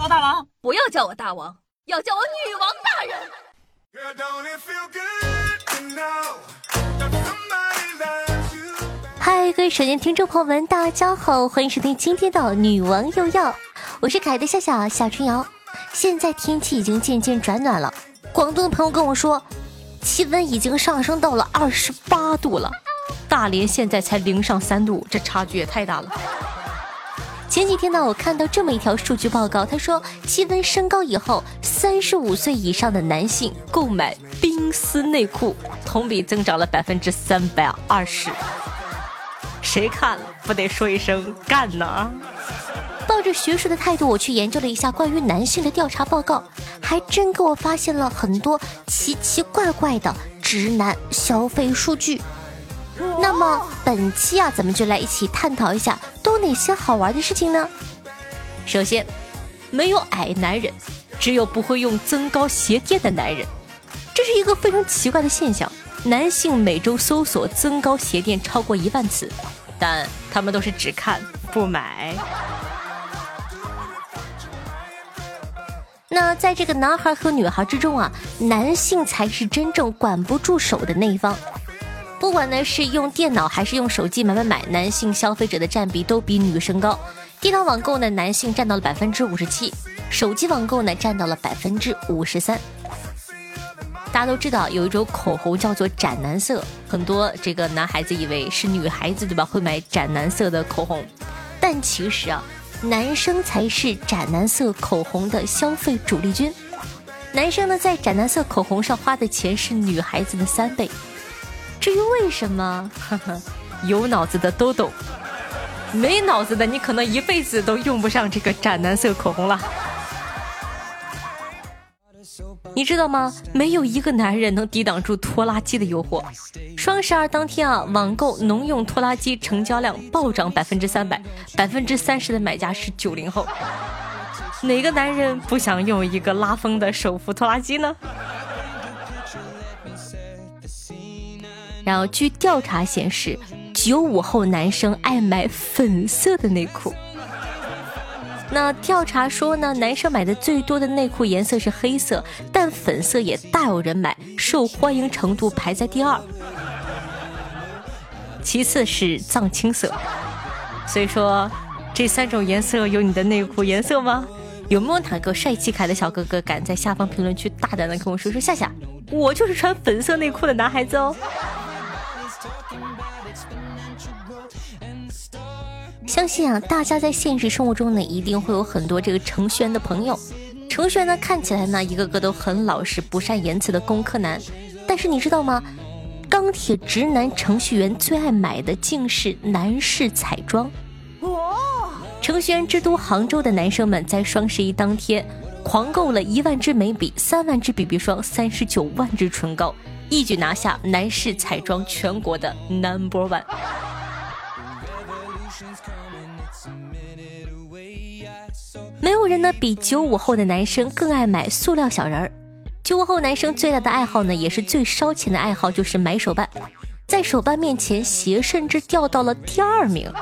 我大王，不要叫我大王，要叫我女王大人。嗨，各位手机听众朋友们，大家好，欢迎收听今天的女王又要，我是可爱的夏夏夏春瑶。现在天气已经渐渐转暖了，广东的朋友跟我说，气温已经上升到了二十八度了。大连现在才零上三度，这差距也太大了。前几天呢，我看到这么一条数据报告，他说气温升高以后，三十五岁以上的男性购买冰丝内裤同比增长了百分之三百二十。谁看了不得说一声干呢？抱着学术的态度，我去研究了一下关于男性的调查报告，还真给我发现了很多奇奇怪怪的直男消费数据。那么本期啊，咱们就来一起探讨一下，哪些好玩的事情呢？首先，没有矮男人，只有不会用增高鞋垫的男人，这是一个非常奇怪的现象。男性每周搜索增高鞋垫超过一万次，但他们都是只看不买。那在这个男孩和女孩之中啊，男性才是真正管不住手的那一方。不管呢是用电脑还是用手机买买买，男性消费者的占比都比女生高。电脑网购呢，男性占到了百分之五十七；手机网购呢，占到了百分之五十三。大家都知道有一种口红叫做斩男色，很多这个男孩子以为是女孩子对吧？会买斩男色的口红，但其实啊，男生才是斩男色口红的消费主力军。男生呢，在斩男色口红上花的钱是女孩子的三倍。为什么，呵呵，有脑子的都懂，没脑子的你可能一辈子都用不上这个斩男色口红了。你知道吗？没有一个男人能抵挡住拖拉机的诱惑。双十二当天啊，网购农用拖拉机成交量暴涨百分之三百，百分之三十的买家是九零后。哪个男人不想用一个拉风的手扶拖拉机呢？然后，据调查显示，九五后男生爱买粉色的内裤。那调查说呢，男生买的最多的内裤颜色是黑色，但粉色也大有人买，受欢迎程度排在第二。其次是藏青色。所以说，这三种颜色有你的内裤颜色吗？有没有哪个帅气可爱的小哥哥敢在下方评论区大胆的跟我说说？夏夏，我就是穿粉色内裤的男孩子哦。相信啊，大家在现实生活中呢，一定会有很多这个程序员的朋友。程序员呢，看起来呢，一个个都很老实、不善言辞的工科男。但是你知道吗？钢铁直男程序员最爱买的竟是男士彩妆。哇！程序员之都杭州的男生们在双十一当天狂购了一万支眉笔、三万支 BB 霜、三十九万支唇膏，一举拿下男士彩妆全国的 Number One。没有人呢比九五后的男生更爱买塑料小人儿。九五后男生最大的爱好呢，也是最烧钱的爱好，就是买手办。在手办面前，鞋甚至掉到了第二名。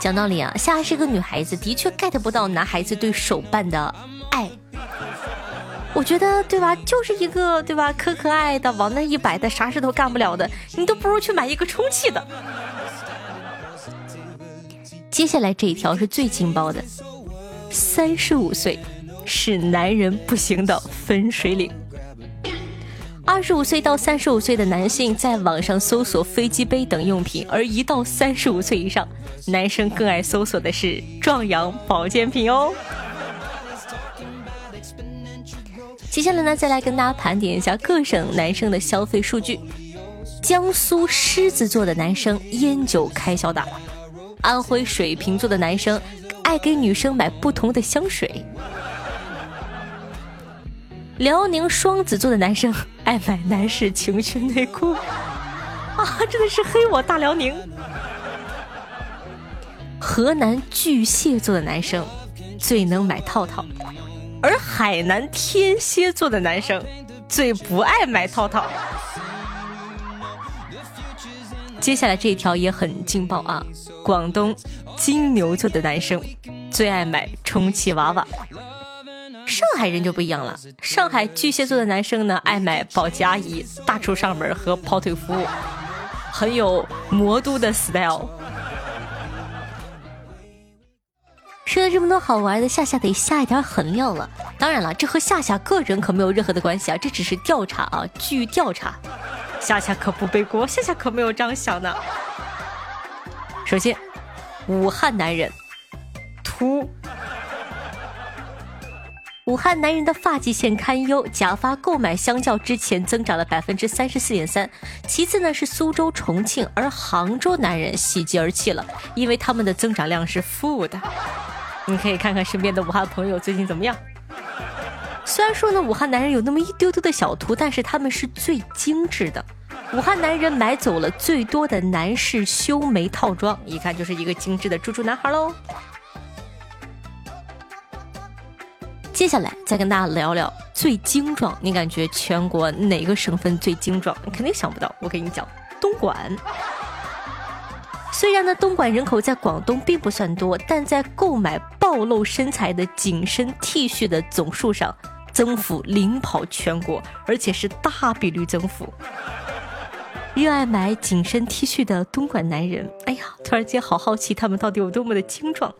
讲道理啊，夏是个女孩子，的确 get 不到男孩子对手办的爱。我觉得，对吧？就是一个，对吧？可可爱的，往那一摆的，啥事都干不了的，你都不如去买一个充气的。接下来这一条是最劲爆的，三十五岁是男人不行的分水岭。二十五岁到三十五岁的男性在网上搜索飞机杯等用品，而一到三十五岁以上，男生更爱搜索的是壮阳保健品哦。接下来呢，再来跟大家盘点一下各省男生的消费数据。江苏狮子座的男生烟酒开销大。安徽水瓶座的男生爱给女生买不同的香水，辽宁双子座的男生爱买男士情趣内裤，啊，真的是黑我大辽宁！河南巨蟹座的男生最能买套套，而海南天蝎座的男生最不爱买套套。接下来这一条也很劲爆啊！广东金牛座的男生最爱买充气娃娃。上海人就不一样了，上海巨蟹座的男生呢，爱买保洁阿姨、大厨上门和跑腿服务，很有魔都的 style。说了这么多好玩的，夏夏得下一点狠料了。当然了，这和夏夏个人可没有任何的关系啊，这只是调查啊，据调查，夏夏可不背锅，夏夏可没有这样想的。首先，武汉男人秃。武汉男人的发际线堪忧，假发购买相较之前增长了百分之三十四点三。其次呢是苏州、重庆，而杭州男人喜极而泣了，因为他们的增长量是负的。你可以看看身边的武汉朋友最近怎么样。虽然说呢，武汉男人有那么一丢丢的小秃，但是他们是最精致的。武汉男人买走了最多的男士修眉套装，一看就是一个精致的猪猪男孩喽。接下来再跟大家聊聊最精壮，你感觉全国哪个省份最精壮？你肯定想不到，我跟你讲，东莞。虽然呢，东莞人口在广东并不算多，但在购买暴露身材的紧身 T 恤的总数上，增幅领跑全国，而且是大比率增幅。热爱买紧身 T 恤的东莞男人，哎呀，突然间好好奇他们到底有多么的精壮。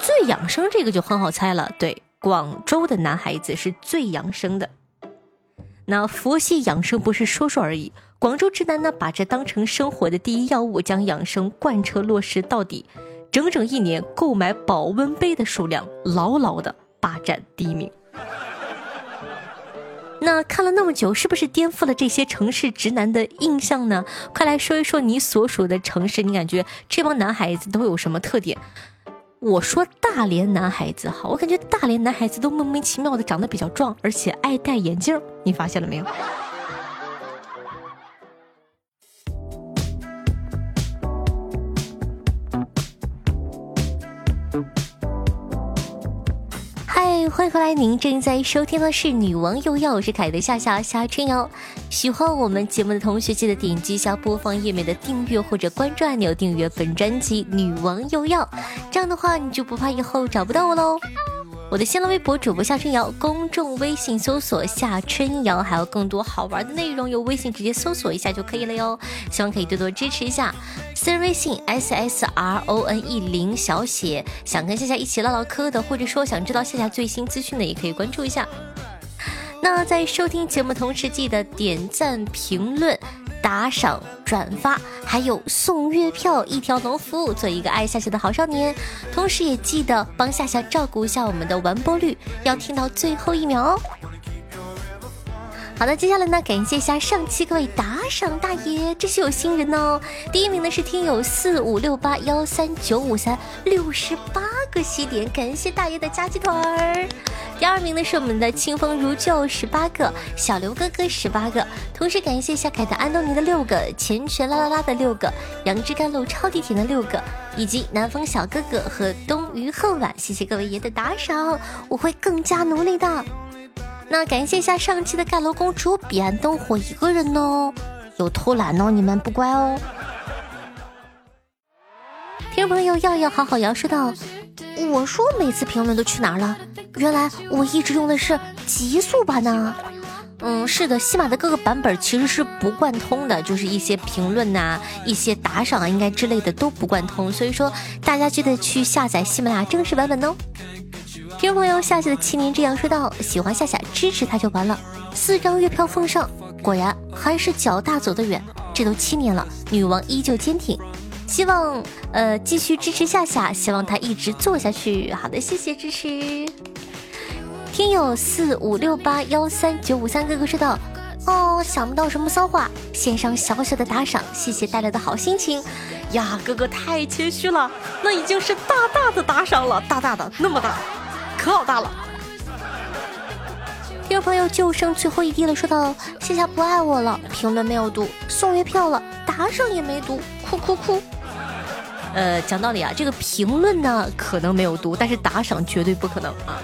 最养生这个就很好猜了，对。广州的男孩子是最养生的，那佛系养生不是说说而已。广州直男呢，把这当成生活的第一要务，将养生贯彻落实到底，整整一年购买保温杯的数量牢牢的霸占第一名。那看了那么久，是不是颠覆了这些城市直男的印象呢？快来说一说你所属的城市，你感觉这帮男孩子都有什么特点？我说大连男孩子哈，我感觉大连男孩子都莫名其妙的长得比较壮，而且爱戴眼镜，你发现了没有？欢迎回来，您正在收听的是《女王又要》，我是凯的夏夏夏春瑶。喜欢我们节目的同学，记得点击一下播放页面的订阅或者关注按钮，订阅本专辑《女王又要》，这样的话你就不怕以后找不到我喽。我的新浪微博主播夏春瑶，公众微信搜索夏春瑶，还有更多好玩的内容，有微信直接搜索一下就可以了哟。希望可以多多支持一下。私人微信 s s r o n e 零小写，想跟夏夏一起唠唠嗑的，或者说想知道夏夏最新资讯的，也可以关注一下。那在收听节目同时，记得点赞、评论、打赏、转发，还有送月票一条龙服务，做一个爱夏夏的好少年。同时也记得帮夏夏照顾一下我们的完播率，要听到最后一秒哦。好的，接下来呢，感谢一下上期各位打赏大爷，这是有新人哦。第一名呢是听友四五六八幺三九五三六十八个西点，感谢大爷的加鸡腿儿。第二名呢是我们的清风如旧十八个，小刘哥哥十八个，同时感谢一下凯特安东尼的六个，钱泉啦啦啦的六个，杨枝甘露超地甜的六个，以及南风小哥哥和冬鱼恨晚，谢谢各位爷的打赏，我会更加努力的。那感谢一下上期的盖楼公主彼岸灯火一个人哦，有偷懒哦，你们不乖哦。听众朋友要要好好摇说道：“我说每次评论都去哪儿了？原来我一直用的是极速版呢。嗯，是的，西马的各个版本其实是不贯通的，就是一些评论呐、一些打赏啊，应该之类的都不贯通，所以说大家记得去下载喜马拉雅正式版本哦。听朋友，夏夏的七年之痒说道：“喜欢夏夏，支持他就完了。四张月票奉上，果然还是脚大走得远。这都七年了，女王依旧坚挺。希望呃继续支持夏夏，希望他一直做下去。好的，谢谢支持。听友四五六八幺三九五三哥哥说道：哦，想不到什么骚话，献上小小的打赏，谢谢带来的好心情。呀，哥哥太谦虚了，那已经是大大的打赏了，大大的那么大。”可好大了！听众朋友就剩最后一滴了，说到夏夏不爱我了，评论没有读，送月票了，打赏也没读，哭哭哭。呃，讲道理啊，这个评论呢可能没有读，但是打赏绝对不可能啊。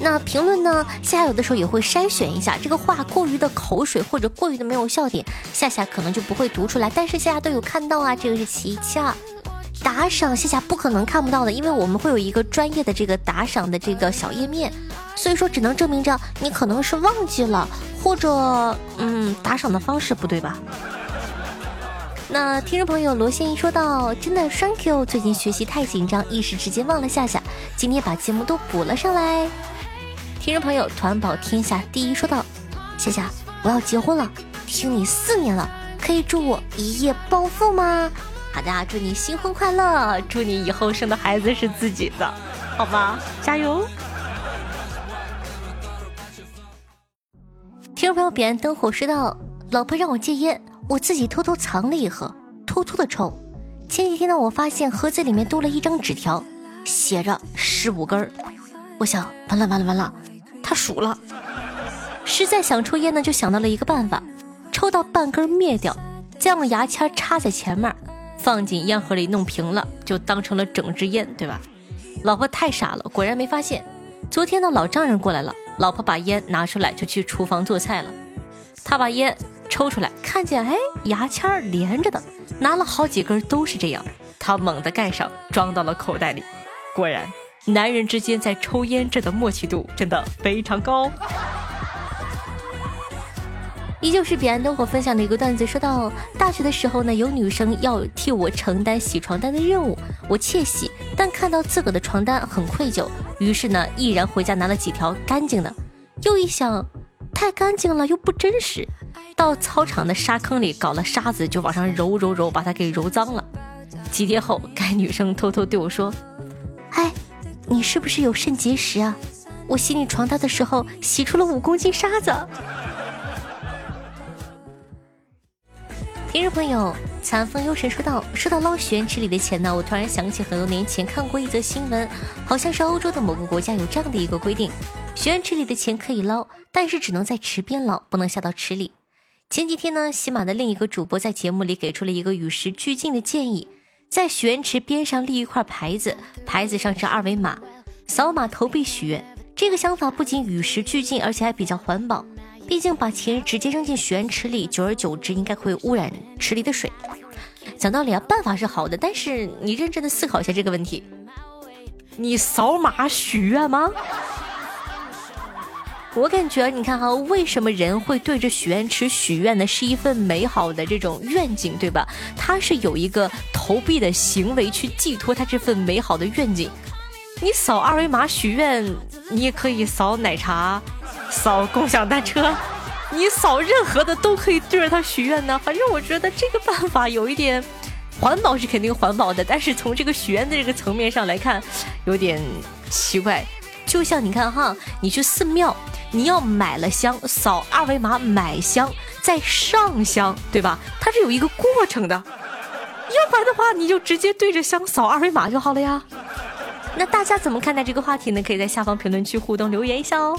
那评论呢，夏夏有的时候也会筛选一下，这个话过于的口水或者过于的没有笑点，夏夏可能就不会读出来，但是夏夏都有看到啊，这个是其一其二。打赏夏夏不可能看不到的，因为我们会有一个专业的这个打赏的这个小页面，所以说只能证明着你可能是忘记了，或者嗯打赏的方式不对吧？那听众朋友罗先一说到，真的 thank you，最近学习太紧张，一时之间忘了夏夏，今天把节目都补了上来。听众朋友团宝天下第一说道：“夏夏，我要结婚了，听你四年了，可以祝我一夜暴富吗？”好的，祝你新婚快乐，祝你以后生的孩子是自己的，好吧，加油！听众朋友彼岸灯火说道：“老婆让我戒烟，我自己偷偷藏了一盒，偷偷的抽。前几天呢，我发现盒子里面多了一张纸条，写着十五根儿。我想，完了完了完了。”他数了，实在想抽烟呢，就想到了一个办法，抽到半根灭掉，再用牙签插在前面，放进烟盒里弄平了，就当成了整支烟，对吧？老婆太傻了，果然没发现。昨天呢，老丈人过来了，老婆把烟拿出来就去厨房做菜了。他把烟抽出来，看见哎牙签连着的，拿了好几根都是这样，他猛地盖上，装到了口袋里，果然。男人之间在抽烟这的默契度真的非常高。依旧是彼岸灯火分享的一个段子，说到大学的时候呢，有女生要替我承担洗床单的任务，我窃喜，但看到自个的床单很愧疚，于是呢，毅然回家拿了几条干净的。又一想，太干净了又不真实，到操场的沙坑里搞了沙子，就往上揉揉揉，把它给揉脏了。几天后，该女生偷偷对我说：“嗨。”你是不是有肾结石啊？我洗你床单的时候洗出了五公斤沙子。听众朋友，残风幽神说道：“说到捞许愿池里的钱呢，我突然想起很多年前看过一则新闻，好像是欧洲的某个国家有这样的一个规定：许愿池里的钱可以捞，但是只能在池边捞，不能下到池里。前几天呢，喜马的另一个主播在节目里给出了一个与时俱进的建议。在许愿池边上立一块牌子，牌子上是二维码，扫码投币许愿。这个想法不仅与时俱进，而且还比较环保。毕竟把钱直接扔进许愿池里，久而久之应该会污染池里的水。讲道理啊，办法是好的，但是你认真的思考一下这个问题：你扫码许愿吗？我感觉，你看哈，为什么人会对着许愿池许愿呢？是一份美好的这种愿景，对吧？他是有一个投币的行为去寄托他这份美好的愿景。你扫二维码许愿，你也可以扫奶茶，扫共享单车，你扫任何的都可以对着它许愿呢。反正我觉得这个办法有一点环保是肯定环保的，但是从这个许愿的这个层面上来看，有点奇怪。就像你看哈，你去寺庙。你要买了香，扫二维码买香，再上香，对吧？它是有一个过程的，要不然的话，你就直接对着香扫二维码就好了呀。那大家怎么看待这个话题呢？可以在下方评论区互动留言一下哦。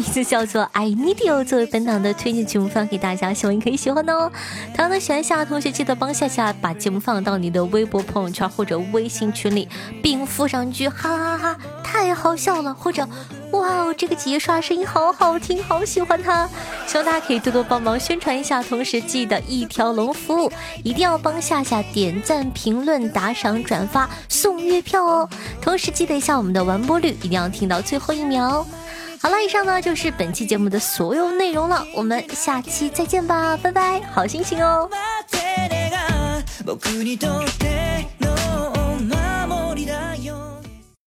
名字叫做 I Need You，作为本档的推荐节目放给大家，希望你可以喜欢哦。同样的，喜欢夏夏同学记得帮夏夏把节目放到你的微博朋友圈或者微信群里，并附上一句哈哈哈，太好笑了，或者哇哦，这个姐姐刷声音好好听，好喜欢她。希望大家可以多多帮忙宣传一下，同时记得一条龙服务，一定要帮夏夏点赞、评论、打赏、转发，送月票哦。同时记得一下我们的完播率，一定要听到最后一秒哦。好了，以上呢就是本期节目的所有内容了，我们下期再见吧，拜拜，好心情哦。